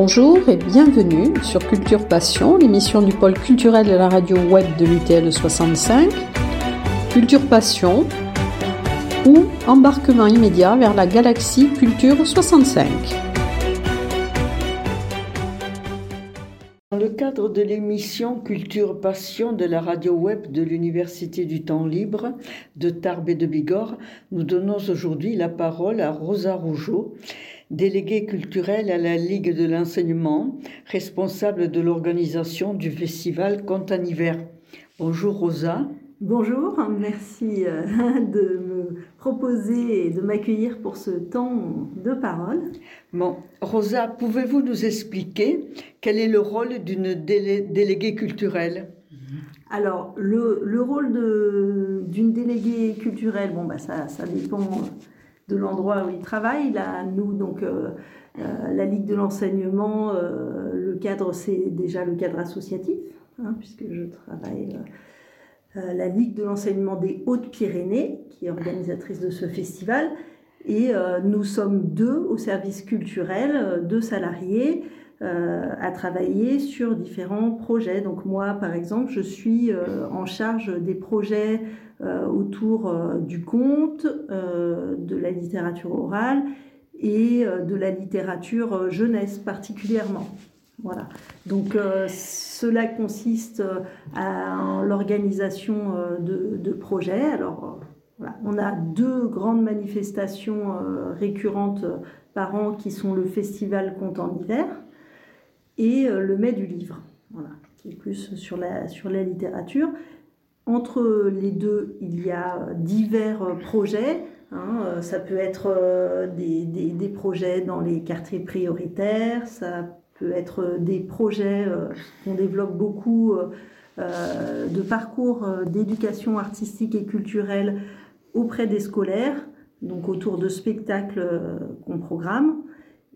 Bonjour et bienvenue sur Culture Passion, l'émission du pôle culturel de la radio web de l'UTL 65. Culture Passion ou embarquement immédiat vers la galaxie Culture 65. Dans le cadre de l'émission Culture Passion de la radio web de l'Université du Temps Libre de Tarbes et de Bigorre, nous donnons aujourd'hui la parole à Rosa Rougeau, déléguée culturelle à la Ligue de l'enseignement, responsable de l'organisation du festival Conte en hiver. Bonjour Rosa. Bonjour, merci euh, de me proposer et de m'accueillir pour ce temps de parole. Bon, Rosa, pouvez-vous nous expliquer quel est le rôle d'une déléguée culturelle? Alors, le, le rôle d'une déléguée culturelle, bon, bah, ça, ça dépend de l'endroit où il travaille. Là, nous, donc, euh, euh, la Ligue de l'enseignement, le cadre, c'est déjà le cadre associatif, hein, puisque je travaille euh, la Ligue de l'enseignement des Hautes-Pyrénées, qui est organisatrice de ce festival. Et euh, nous sommes deux au service culturel, euh, deux salariés, à travailler sur différents projets. Donc moi, par exemple, je suis en charge des projets autour du conte, de la littérature orale et de la littérature jeunesse particulièrement. Voilà. Donc euh, cela consiste euh, à l'organisation euh, de, projets. Alors on a deux grandes manifestations récurrentes par an qui sont le festival Conte en hiver et le mai du livre, voilà, qui est plus sur la, sur la littérature. Entre les deux, il y a divers projets. Hein, ça peut être des, des, projets dans les quartiers prioritaires, ça peut être des projets euh, qu'on développe beaucoup euh, euh, de parcours d'éducation artistique et culturelle auprès des scolaires, donc autour de spectacles qu'on programme.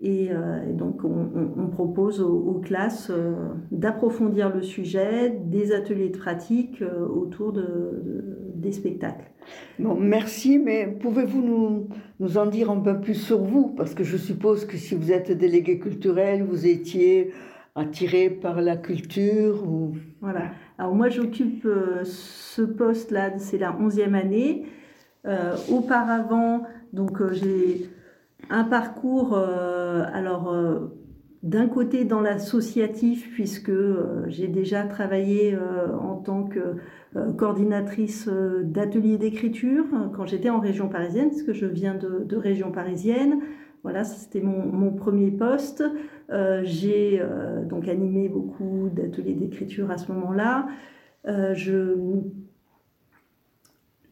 Et, donc, on, propose aux, classes d'approfondir le sujet, des ateliers de pratique autour de, des spectacles. Bon, merci, mais pouvez-vous nous, nous, en dire un peu plus sur vous? Parce que je suppose que si vous êtes délégué culturel, vous étiez attiré par la culture ou... Voilà. Alors moi, j'occupe ce poste-là, c'est la 11e année. Euh, auparavant, donc euh, j'ai un parcours, euh, alors d'un côté dans l'associatif, puisque j'ai déjà travaillé en tant que coordinatrice d'ateliers d'écriture quand j'étais en région parisienne, parce que je viens de, région parisienne. Voilà, c'était mon, mon, premier poste. j'ai donc animé beaucoup d'ateliers d'écriture à ce moment-là. je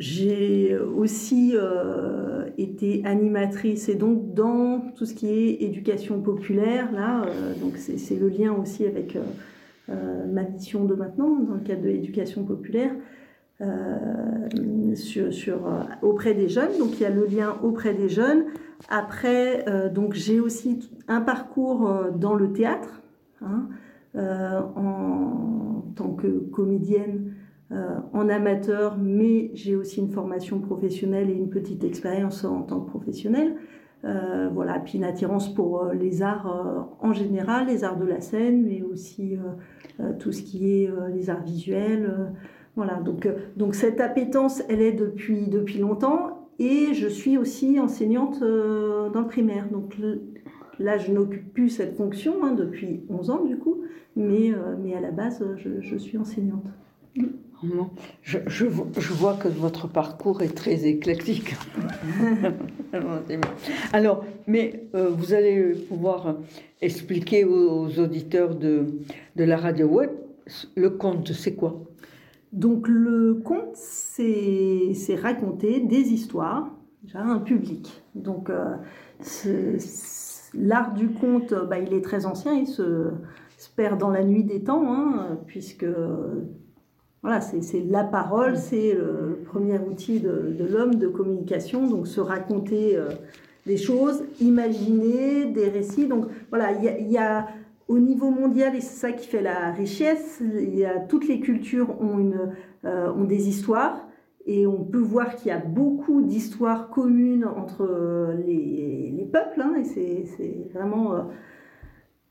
j'ai aussi euh, été animatrice et donc dans tout ce qui est éducation populaire, là, euh, donc c'est le lien aussi avec euh, ma mission de maintenant dans le cadre de l'éducation populaire. Sur, auprès des jeunes, donc il y a le lien auprès des jeunes. Après, donc j'ai aussi un parcours dans le théâtre, hein, en tant que comédienne en amateur, mais j'ai aussi une formation professionnelle et une petite expérience en tant que professionnelle. Euh, voilà, puis une attirance pour euh, les arts en général, les arts de la scène, mais aussi tout ce qui est les arts visuels. voilà, donc, donc cette appétence, elle est depuis, depuis longtemps et je suis aussi enseignante dans le primaire. Donc là, je n'occupe plus cette fonction hein, depuis 11 ans du coup, mais, mais à la base, je suis enseignante. Je, je, vois que votre parcours est très éclectique. Alors, mais euh, vous allez pouvoir expliquer aux, auditeurs de, de, la radio web le conte, c'est quoi? Donc, le conte, c'est raconter des histoires à un public. Donc, euh, l'art du conte, bah, il est très ancien, il se, se perd dans la nuit des temps, hein, puisque voilà, c'est la parole, c'est le premier outil de, l'homme de communication, donc se raconter euh, des choses, imaginer des récits. Donc voilà, il y, a, au niveau mondial, et c'est ça qui fait la richesse, il y a, toutes les cultures ont, une, euh, ont des histoires, et on peut voir qu'il y a beaucoup d'histoires communes entre les, les peuples, hein, et c'est vraiment... Euh,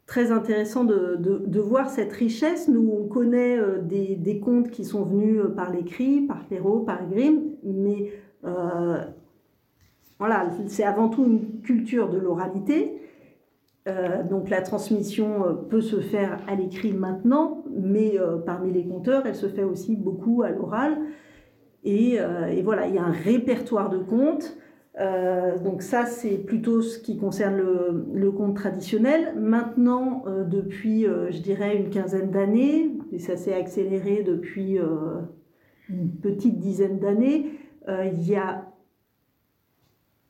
très intéressant de, de, voir cette richesse. Nous, on connaît des, des, contes qui sont venus par l'écrit, par Perrault, par Grimm, mais voilà, c'est avant tout une culture de l'oralité. Euh, donc la transmission euh, peut se faire à l'écrit maintenant, mais euh, parmi les conteurs, elle se fait aussi beaucoup à l'oral. Et, voilà, il y a un répertoire de contes. Donc ça, c'est plutôt ce qui concerne le, le conte traditionnel. Maintenant, depuis, je dirais, une quinzaine d'années, et ça s'est accéléré depuis une petite dizaine d'années, il y a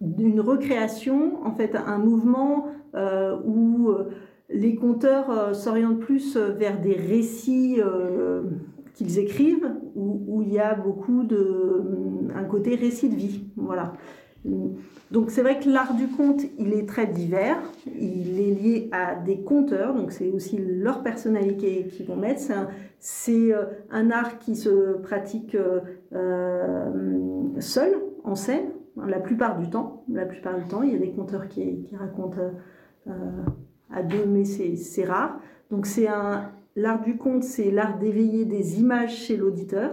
d'une recréation, en fait, un mouvement euh, où euh, les conteurs euh, s'orientent plus vers des récits qu'ils écrivent, où, où, il y a beaucoup de un côté récit de vie, voilà. Donc c'est vrai que l'art du conte, il est très divers, il est lié à des conteurs, donc c'est aussi leur personnalité qui vont mettre. C'est un, art qui se pratique seul, en scène, la plupart du temps. La plupart du temps, il y a des conteurs qui, racontent euh, à deux, mais c'est rare. Donc c'est un l'art du conte, c'est l'art d'éveiller des images chez l'auditeur.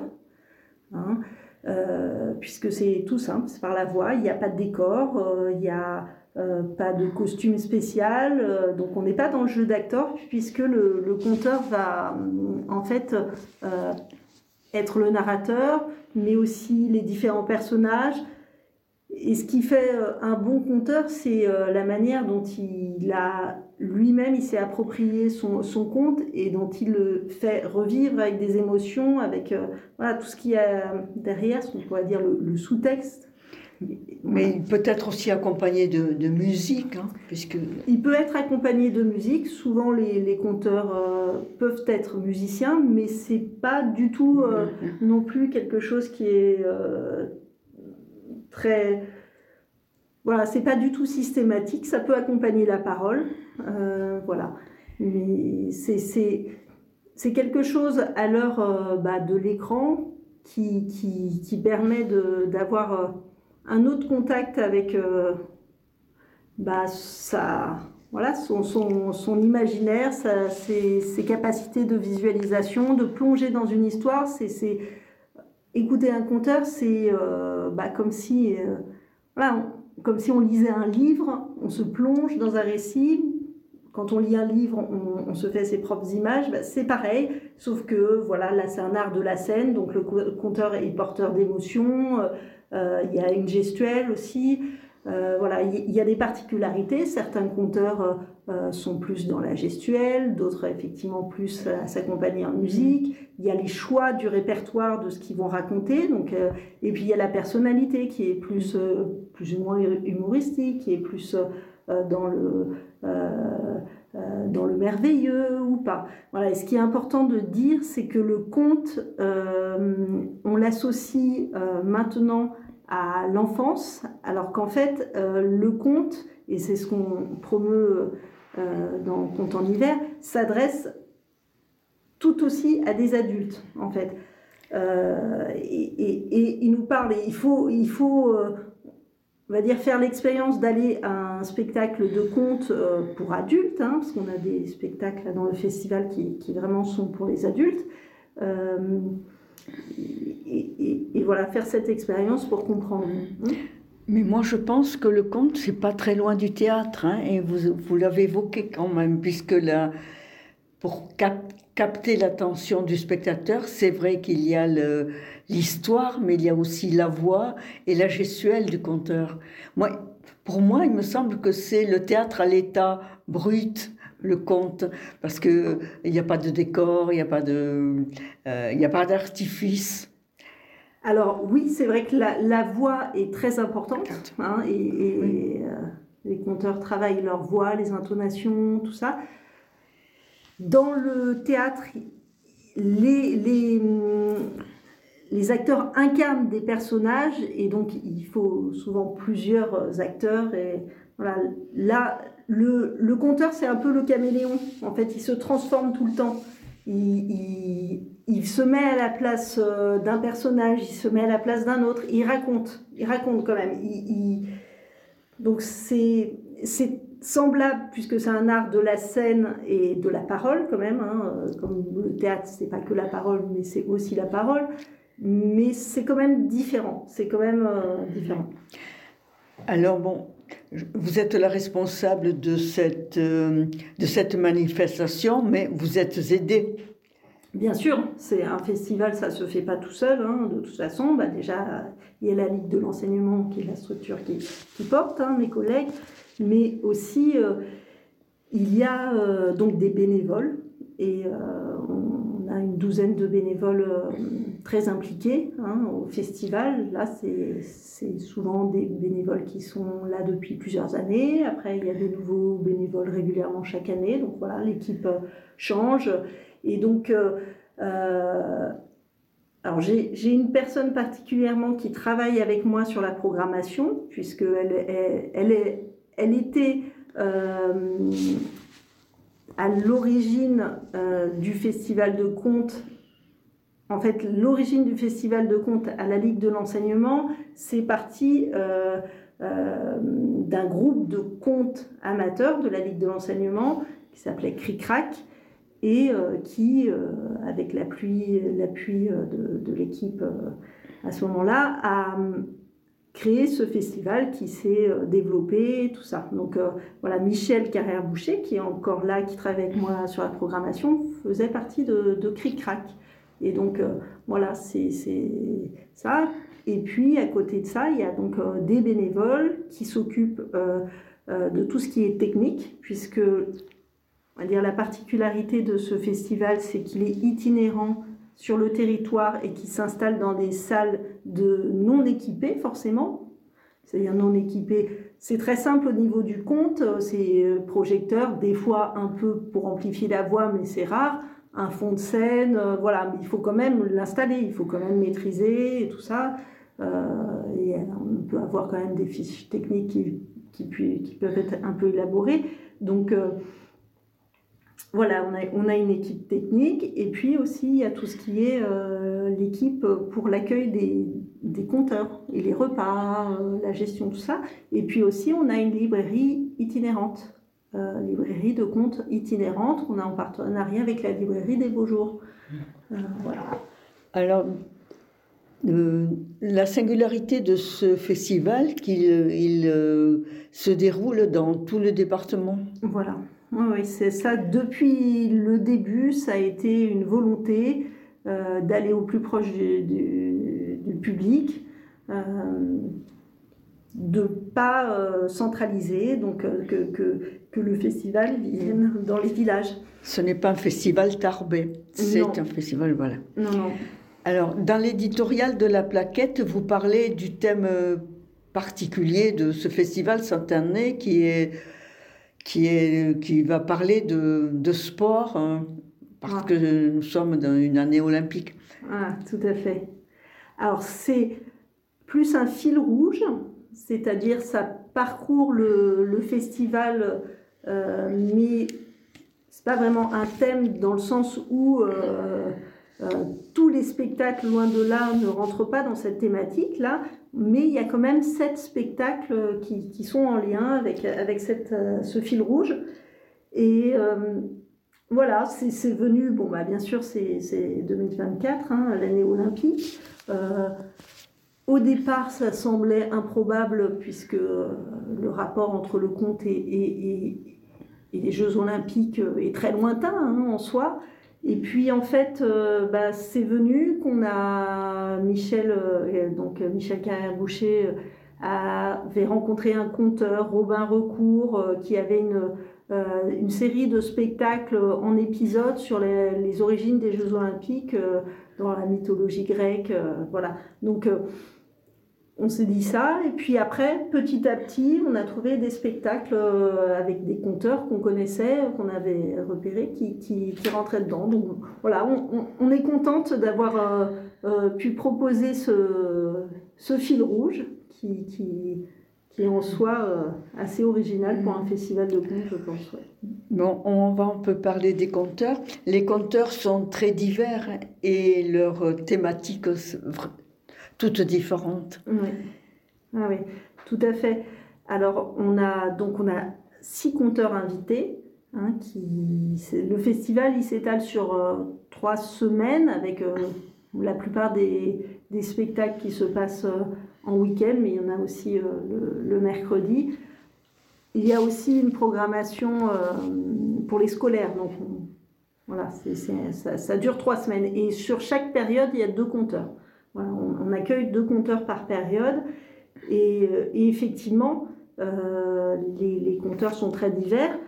Hein, euh, puisque c'est tout simple, c'est par la voix, il n'y a pas de décor, euh, il n'y a pas de costume spécial, donc on n'est pas dans le jeu d'acteur, puisque le, conteur va en fait être le narrateur, mais aussi les différents personnages, et ce qui fait euh, un bon conteur, c'est euh, la manière dont il a lui-même, il s'est approprié son, son, conte et dont il le fait revivre avec des émotions, avec euh, voilà, tout ce qu'il y a derrière, ce qu'on pourrait dire le, sous-texte. Mais il peut être aussi accompagné de, de musique, hein, puisque... Il peut être accompagné de musique. Souvent, les, les conteurs peuvent être musiciens, mais c'est pas du tout mm-hmm. non plus quelque chose qui est très. Voilà, c'est pas du tout systématique, ça peut accompagner la parole. Euh, voilà. Mais c'est quelque chose à l'heure euh, bah, de l'écran qui, qui, permet d'avoir euh, un autre contact avec bah, voilà, son, son, son imaginaire, ses, ses, capacités de visualisation, de plonger dans une histoire. C'est écouter un conteur, c'est euh, bah, comme si euh, voilà, comme si on lisait un livre, on se plonge dans un récit. Quand on lit un livre, on, se fait ses propres images. Bah, c'est pareil, sauf que voilà, là c'est un art de la scène, donc le conteur est porteur d'émotions. Euh, il y a une gestuelle aussi. Voilà, il y, a des particularités. Certains conteurs euh, euh, sont plus dans la gestuelle, d'autres effectivement plus à s'accompagner en musique. Il y a les choix du répertoire de ce qu'ils vont raconter. Donc, et puis il y a la personnalité qui est plus, plus ou moins humoristique, qui est plus dans le dans le merveilleux ou pas. Voilà. Et ce qui est important de dire, c'est que le conte, on l'associe maintenant à l'enfance, alors qu'en fait, euh, le conte, et c'est ce qu'on promeut euh, dans Conte en hiver, s'adresse tout aussi à des adultes, en fait. Euh, et, il nous parle, et il faut, il faut on va dire, faire l'expérience d'aller à un spectacle de conte pour adultes, hein, parce qu'on a des spectacles dans le festival qui, qui, vraiment sont pour les adultes et, voilà, faire cette expérience pour comprendre. Hein. Mais moi, je pense que le conte, c'est pas très loin du théâtre, hein, et vous, vous l'avez évoqué quand même, puisque là, pour capter l'attention du spectateur, c'est vrai qu'il y a l'histoire, mais il y a aussi la voix et la gestuelle du conteur. Moi, pour moi, il me semble que c'est le théâtre à l'état brut, le conte, parce que il n'y a pas de décor, il n'y a pas de, euh, a pas d'artifice. Alors oui, c'est vrai que la, voix est très importante, hein, et, euh, les conteurs travaillent leur voix, les intonations, tout ça. Dans le théâtre, les, les, les acteurs incarnent des personnages, et donc il faut souvent plusieurs acteurs. Et voilà, là, le, le conteur, c'est un peu le caméléon. En fait, il se transforme tout le temps. Il, se met à la place euh, d'un personnage, il se met à la place d'un autre, il raconte, il raconte quand même. Donc c'est semblable puisque c'est un art de la scène et de la parole quand même. Hein, comme le théâtre, c'est pas que la parole, mais c'est aussi la parole. Mais c'est quand même différent. C'est quand même différent. Alors bon, vous êtes la responsable de cette, de cette manifestation, mais vous êtes aidée. Bien sûr, c'est un festival, ça se fait pas tout seul. Hein, de toute façon, bah déjà, il y a la Ligue de l'enseignement qui est la structure qui, qui porte, hein, mes collègues, mais aussi euh, il y a euh, donc des bénévoles. Et euh, on a une douzaine de bénévoles très impliqués hein, au festival. Là, c'est souvent des bénévoles qui sont là depuis plusieurs années. Après, il y a des nouveaux bénévoles régulièrement chaque année. Donc voilà, l'équipe change. Et donc, euh, euh, alors j'ai une personne particulièrement qui travaille avec moi sur la programmation, puisqu'elle elle, elle, elle, était euh, à l'origine du festival de contes. En fait, l'origine du festival de contes à la Ligue de l'enseignement, c'est parti d'un groupe de contes amateurs de la Ligue de l'enseignement qui s'appelait Cricrac et euh, qui, euh, avec l'appui euh, de, de l'équipe à ce moment-là, a créé ce festival qui s'est développé, tout ça. Donc voilà, Michel Carrère-Boucher, qui est encore là, qui travaille avec moi sur la programmation, faisait partie de, de Cric Crac. Et donc voilà, c'est ça. Et puis à côté de ça, il y a donc des bénévoles qui s'occupent de tout ce qui est technique, puisque on va dire la particularité de ce festival, c'est qu'il est itinérant sur le territoire et qui s'installe dans des salles de non équipées forcément. C'est-à-dire non équipées. C'est très simple au niveau du compte, c'est euh, projecteur, des fois un peu pour amplifier la voix, mais c'est rare. Un fond de scène, euh, voilà, mais il faut quand même l'installer, il faut quand même maîtriser et tout ça. Euh, et on peut avoir quand même des fiches techniques qui, peuvent être un peu élaborées. Donc, voilà, on a, une équipe technique et puis aussi il y a tout ce qui est euh, l'équipe pour l'accueil des, compteurs et les repas, euh, la gestion, tout ça. Et puis aussi on a une librairie itinérante, euh, librairie de comptes itinérante qu'on a en partenariat avec la librairie des Beaux Jours. voilà. Alors, la singularité de ce festival, qu'il il, se déroule dans tout le département? Voilà. Oui, c'est ça. Depuis le début, ça a été une volonté euh, d'aller au plus proche du, public, euh, de ne pas euh, centraliser, donc que, que, le festival vienne dans les villages. Ce n'est pas un festival tarbé, c'est un festival, voilà. Non, non. Alors, dans l'éditorial de la plaquette, vous parlez du thème particulier de ce festival cette année qui est qui, est, qui va parler de, de sport, hein, parce ah. que nous sommes dans une année olympique. Ah, tout à fait. Alors, c'est plus un fil rouge, c'est-à-dire ça parcourt le, le festival, euh, mais c'est pas vraiment un thème dans le sens où euh, euh, tous les spectacles, loin de là, ne rentrent pas dans cette thématique-là, mais il y a quand même sept spectacles qui, sont en lien avec, avec euh, ce fil rouge. Et euh, voilà, c'est venu, bon, bah, bien sûr, c'est 2024, hein, l'année olympique. au départ, ça semblait improbable puisque le rapport entre le conte et, les Jeux olympiques est très lointain hein, en soi. Et puis en fait, euh, bah, c'est venu qu'on a Michel, euh, donc Michel Carrère-Boucher euh, avait rencontré un conteur, Robin Recourt, qui avait une, une série de spectacles en épisodes sur les, les origines des Jeux Olympiques dans la mythologie grecque. voilà. Donc on s'est dit ça, et puis après, petit à petit, on a trouvé des spectacles euh, avec des conteurs qu'on connaissait, qu'on avait repérés, qui, qui, rentraient dedans. Donc voilà, on, est contente d'avoir euh, euh, pu proposer ce, ce, fil rouge qui, qui, en soi assez original pour un festival de contes, je pense. Bon, on va un peu parler des conteurs. Les conteurs sont très divers et leurs thématiques toutes différentes. Oui. Ah oui, tout à fait. Alors, on a donc on a six conteurs invités. Hein, le festival il s'étale sur trois semaines avec la plupart des, spectacles qui se passent en week-end, mais il y en a aussi le, le, mercredi. Il y a aussi une programmation pour les scolaires. Donc, voilà, ça, ça, dure trois semaines. Et sur chaque période, il y a deux compteurs. On, accueille deux compteurs par période. Et, euh, effectivement, euh, les, compteurs sont très divers.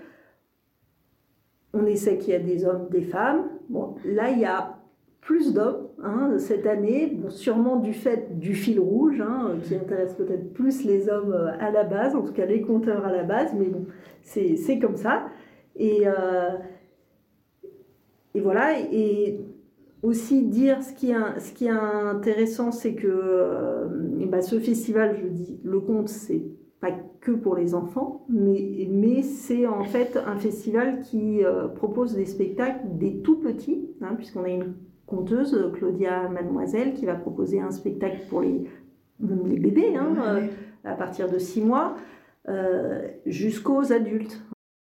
On essaie qu'il y a des hommes, des femmes. Bon, là, il y a plus d'hommes hein, cette année, sûrement du fait du fil rouge, hein, qui intéresse peut-être plus les hommes euh, à la base, en tout cas les compteurs à la base, mais bon, c'est comme ça. Et, voilà, aussi dire ce qui est, ce qui est intéressant, c'est que euh, bah, ce festival, je dis, le conte, c'est pas que pour les enfants, mais, mais c'est en fait un festival qui euh, propose des spectacles des tout petits, hein, puisqu'on a une conteuse, Claudia Mademoiselle, qui va proposer un spectacle pour les, les bébés, hein, euh, à partir de six mois, jusqu'aux adultes.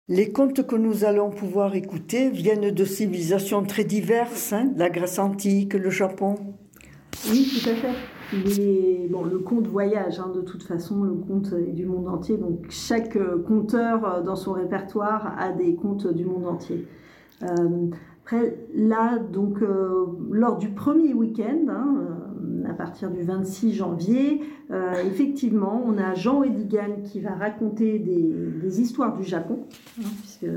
Les contes que nous allons pouvoir écouter viennent de civilisations très diverses, hein, la Grèce antique, le Japon. Oui, tout à fait. le conte voyage, hein, de toute façon, le conte est du monde entier. Donc chaque euh, conteur euh, dans son répertoire a des contes du monde entier. Euh, après, là, donc, lors du premier week-end, hein, à partir du 26 janvier, euh, effectivement, on a Jean Edigan qui va raconter des, histoires du Japon, hein, puisque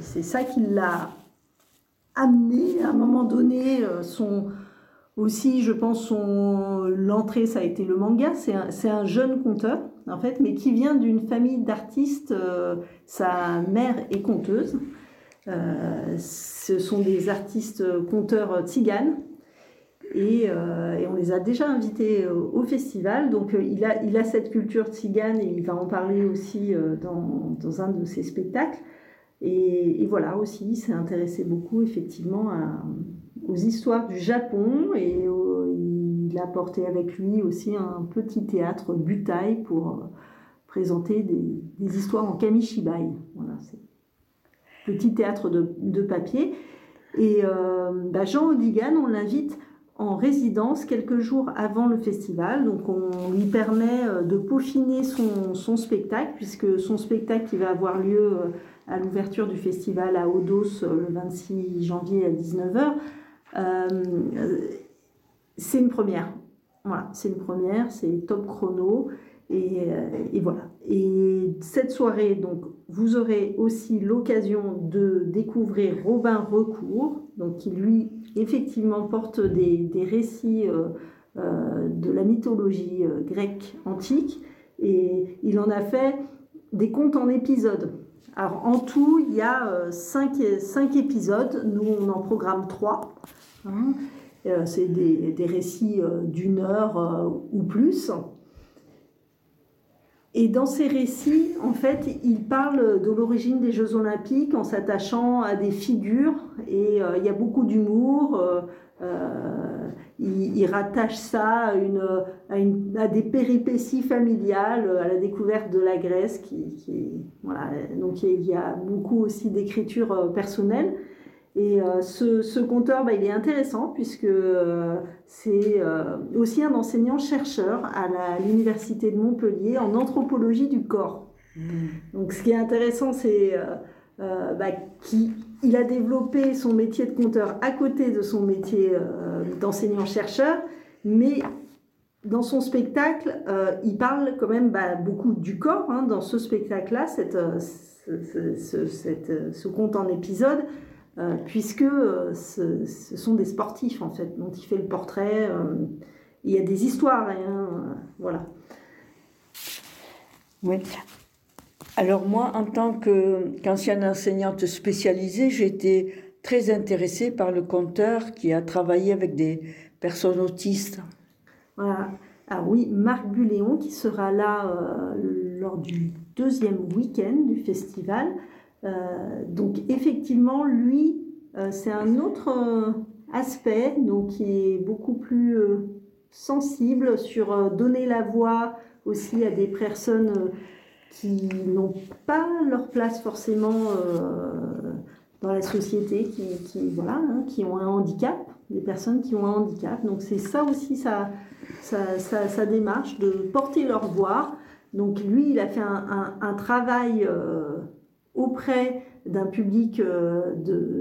c'est ça qui l'a amené à un moment donné. Euh, son, aussi, je pense, l'entrée, ça a été le manga. C'est un, un, jeune conteur, en fait, mais qui vient d'une famille d'artistes. Euh, sa mère est conteuse. ce sont des artistes conteurs tziganes euh, et, on les a déjà invités au, festival. Donc euh, il, a, il a cette culture tzigane et il va en parler aussi euh, dans, dans un de ses spectacles. Et, voilà aussi, il s'est intéressé beaucoup effectivement aux histoires du Japon et il a porté avec lui aussi un petit théâtre butai pour présenter des, des, histoires en kamishibai. Voilà, c'est petit théâtre de, de papier. Et bah Jean Odigan, on l'invite en résidence quelques jours avant le festival. Donc on lui permet euh, de peaufiner son, spectacle, puisque son spectacle qui va avoir lieu euh, à l'ouverture du festival à Odos euh, le 26 janvier à 19h, c'est une première. Voilà, c'est une première, c'est top chrono. Et, et, voilà. Et cette soirée, donc, vous aurez aussi l'occasion de découvrir Robin Recourt, donc qui lui effectivement porte des, récits euh, euh, de la mythologie euh, grecque antique et il en a fait des contes en épisodes. Alors en tout, il y a cinq, cinq épisodes, nous on en programme trois. Hein. C'est des, des, récits d'une heure ou plus. Et dans ces récits, en fait, il parle de l'origine des Jeux Olympiques en s'attachant à des figures et euh, il y a beaucoup d'humour. Euh, euh, il, rattache ça à, des péripéties familiales, à la découverte de la Grèce. Donc il y a beaucoup aussi d'écriture personnelle. Et euh, ce, ce, conteur, bah, il est intéressant puisque euh, c'est euh, aussi un enseignant-chercheur à l'université de Montpellier en anthropologie du corps. Mmh. Donc ce qui est intéressant, c'est bah, qu'il a développé son métier de conteur à côté de son métier d'enseignant-chercheur, mais dans son spectacle, il parle quand même bah, beaucoup du corps. Hein, dans ce spectacle-là, cette, ce, ce, cette, ce conte en épisode, euh, puisque euh, ce, sont des sportifs en fait dont il fait le portrait. Euh, il y a des histoires, hein, voilà. Oui. Alors moi, en tant qu'ancienne enseignante spécialisée, j'ai été très intéressée par le conteur qui a travaillé avec des personnes autistes. Voilà. Ah oui, Marc Buléon qui sera là lors du deuxième week-end du festival. Euh, donc effectivement, lui, euh, c'est un autre euh, aspect, donc qui est beaucoup plus sensible sur donner la voix aussi à des personnes qui n'ont pas leur place forcément dans la société, qui, voilà, hein, qui ont un handicap, des personnes qui ont un handicap. Donc c'est ça aussi sa, sa, démarche, de porter leur voix. Donc lui, il a fait un, travail auprès d'un public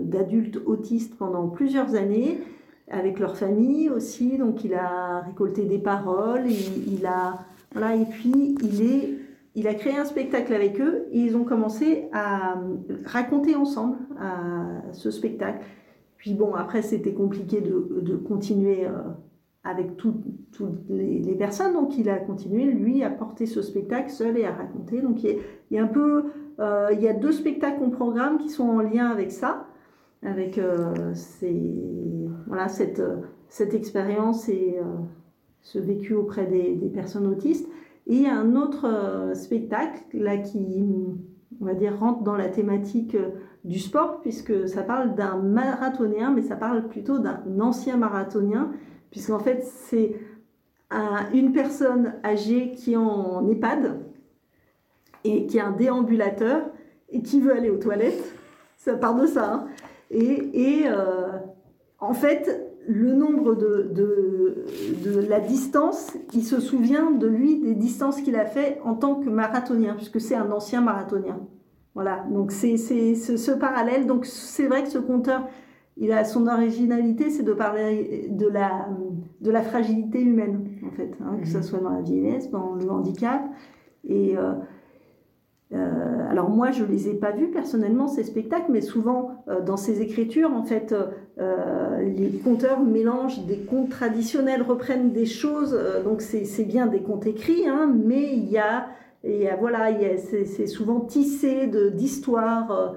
d'adultes autistes pendant plusieurs années avec leur famille aussi. Donc il a récolté des paroles, il, a voilà, et puis il est il a créé un spectacle avec eux et ils ont commencé à raconter ensemble ce spectacle. Puis bon, après c'était compliqué de, continuer euh, avec toutes les, personnes, donc il a continué lui à porter ce spectacle seul et à raconter. Donc il y a, un peu, euh, il y a deux spectacles en programme qui sont en lien avec ça avec euh, voilà, cette, expérience et euh, ce vécu auprès des, personnes autistes. Et il y a un autre euh, spectacle là qui, on va dire, rentre dans la thématique du sport, puisque ça parle d'un marathonien, mais ça parle plutôt d'un ancien marathonien, puisqu'en fait, c'est une personne âgée qui est en EHPAD et qui est un déambulateur et qui veut aller aux toilettes. Ça part de ça. Hein. Et, euh, en fait, le nombre de, de, la distance, il se souvient de lui des distances qu'il a fait en tant que marathonien, puisque c'est un ancien marathonien. Voilà, donc c'est ce, parallèle. Donc c'est vrai que ce conteur, il a son originalité, c'est de parler de la, de la fragilité humaine, en fait, hein, que ce mhm. soit dans la vieillesse, dans le handicap. Et euh, euh, alors moi, je les ai pas vus personnellement ces spectacles, mais souvent euh, dans ces écritures, en fait, euh, les conteurs mélangent des contes traditionnels, reprennent des choses. donc c'est bien des contes écrits, hein, mais il y a, et voilà, c'est souvent tissé d'histoires.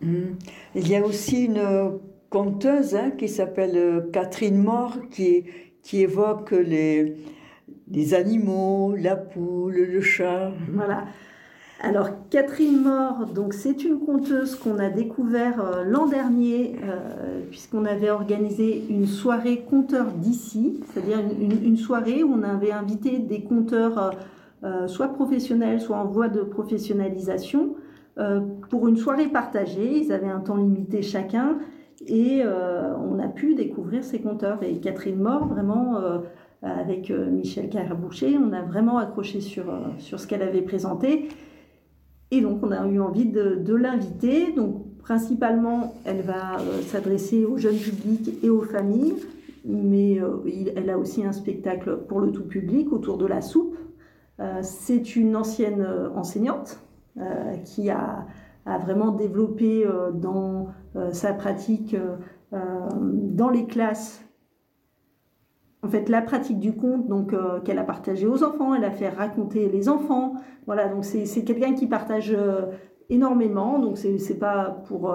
Mmh. Il y a aussi une conteuse hein, qui s'appelle Catherine qui, qui évoque les les animaux, la poule, le chat. Voilà. Alors Catherine Mort, donc c'est une conteuse qu'on a découvert euh, l'an dernier euh, puisqu'on avait organisé une soirée conteurs d'ici, c'est-à-dire une, soirée où on avait invité des conteurs euh, soit professionnels, soit en voie de professionnalisation pour une soirée partagée. Ils avaient un temps limité chacun et on a pu découvrir ces conteurs. Et Catherine Mort, vraiment avec euh, Michel Caraboucher. On a vraiment accroché sur, euh, sur ce qu'elle avait présenté. Et donc, on a eu envie de, l'inviter. Donc, principalement, elle va euh, s'adresser aux jeunes publics et aux familles. Mais elle a aussi un spectacle pour le tout public autour de la soupe. C'est une ancienne enseignante qui a, a, vraiment développé dans sa pratique dans les classes en fait la pratique du conte donc euh, qu'elle a partagé aux enfants, elle a fait raconter les enfants. Voilà, donc c'est quelqu'un qui partage euh, énormément, donc c'est pas pour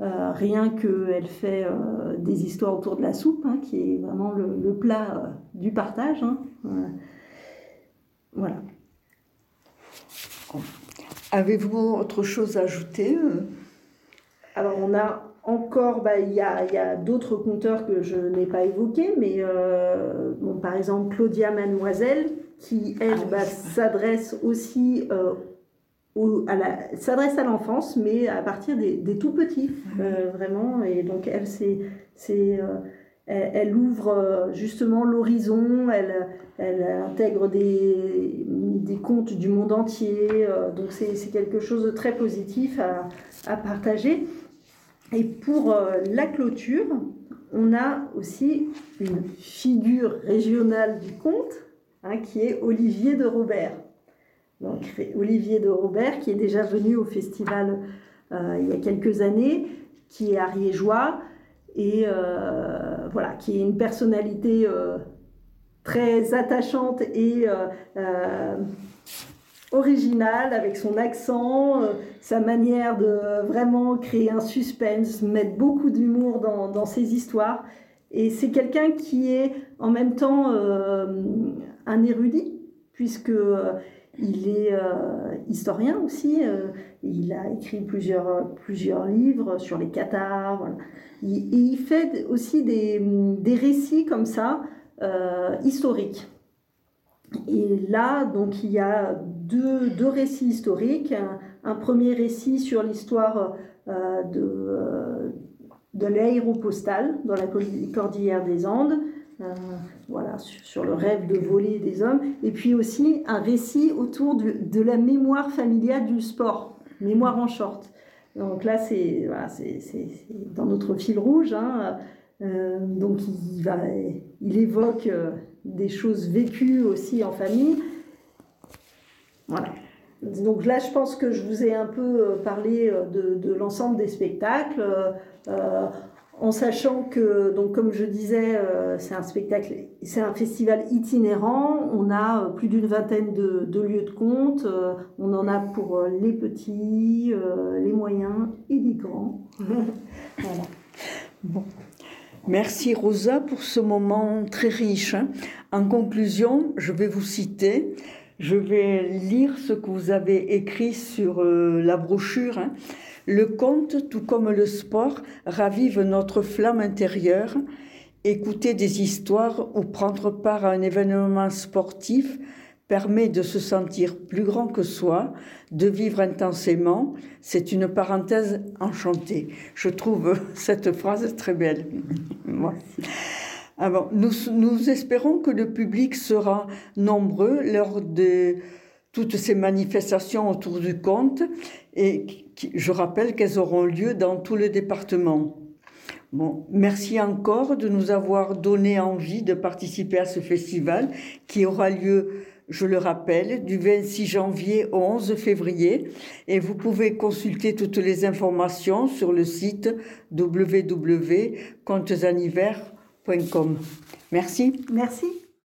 euh, rien qu'elle fait des histoires autour de la soupe, hein, qui est vraiment le, plat du partage. Hein. Voilà. Avez-vous autre chose à ajouter Alors on a encore, bah, il y a, d'autres conteurs que je n'ai pas évoqués, mais euh, bon, par exemple Claudia Mademoiselle, qui elle ah bah, s'adresse aussi euh, à s'adresse à l'enfance, mais à partir des, tout petits, euh, vraiment. Et donc elle, c'est, c'est elle, ouvre justement l'horizon, elle, elle intègre des, des contes du monde entier. donc c'est, c'est quelque chose de très positif à, à partager. Et pour euh, la clôture, on a aussi une figure régionale du conte, hein, qui est Olivier de Robert. Donc, Olivier de Robert, qui est déjà venu au festival euh, il y a quelques années, qui est ariégeois et euh, voilà, qui est une personnalité très attachante et original avec son accent, euh, sa manière de vraiment créer un suspense, mettre beaucoup d'humour dans, ses histoires. Et c'est quelqu'un qui est en même temps euh, un érudit, puisque euh, il est historien aussi. il a écrit plusieurs, plusieurs livres sur les cathares. et il fait aussi des, des récits comme ça, historiques. Et là, donc, il y a deux, deux récits historiques. Un, premier récit sur l'histoire euh, de, euh, de l'aéropostale dans la cordillère des Andes, euh, voilà, sur, le rêve de voler des hommes. Et puis aussi un récit autour de, la mémoire familiale du sport, mémoire en short. Donc là, c'est dans notre fil rouge. Hein, donc il évoque des choses vécues aussi en famille. Donc là, je pense que je vous ai un peu euh, parlé euh, de, l'ensemble des spectacles, euh, en sachant que, donc comme je disais, c'est un spectacle, c'est un festival itinérant. On a plus d'une vingtaine de, lieux de compte. on en a pour les petits, les moyens et les grands. voilà. Bon. Merci Rosa pour ce moment très riche. Hein. En conclusion, je vais vous citer, je vais lire ce que vous avez écrit sur euh, la brochure. Hein. Le conte, tout comme le sport, ravive notre flamme intérieure. Écouter des histoires ou prendre part à un événement sportif permet de se sentir plus grand que soi, de vivre intensément. C'est une parenthèse enchantée. Je trouve cette phrase très belle. Nous, espérons que le public sera nombreux lors de toutes ces manifestations autour du conte et je rappelle qu'elles auront lieu dans tout le département. Bon, merci encore de nous avoir donné envie de participer à ce festival qui aura lieu je le rappelle, du 26 janvier au 11 février. Et vous pouvez consulter toutes les informations sur le site www.contesanivers.com. Merci. Merci.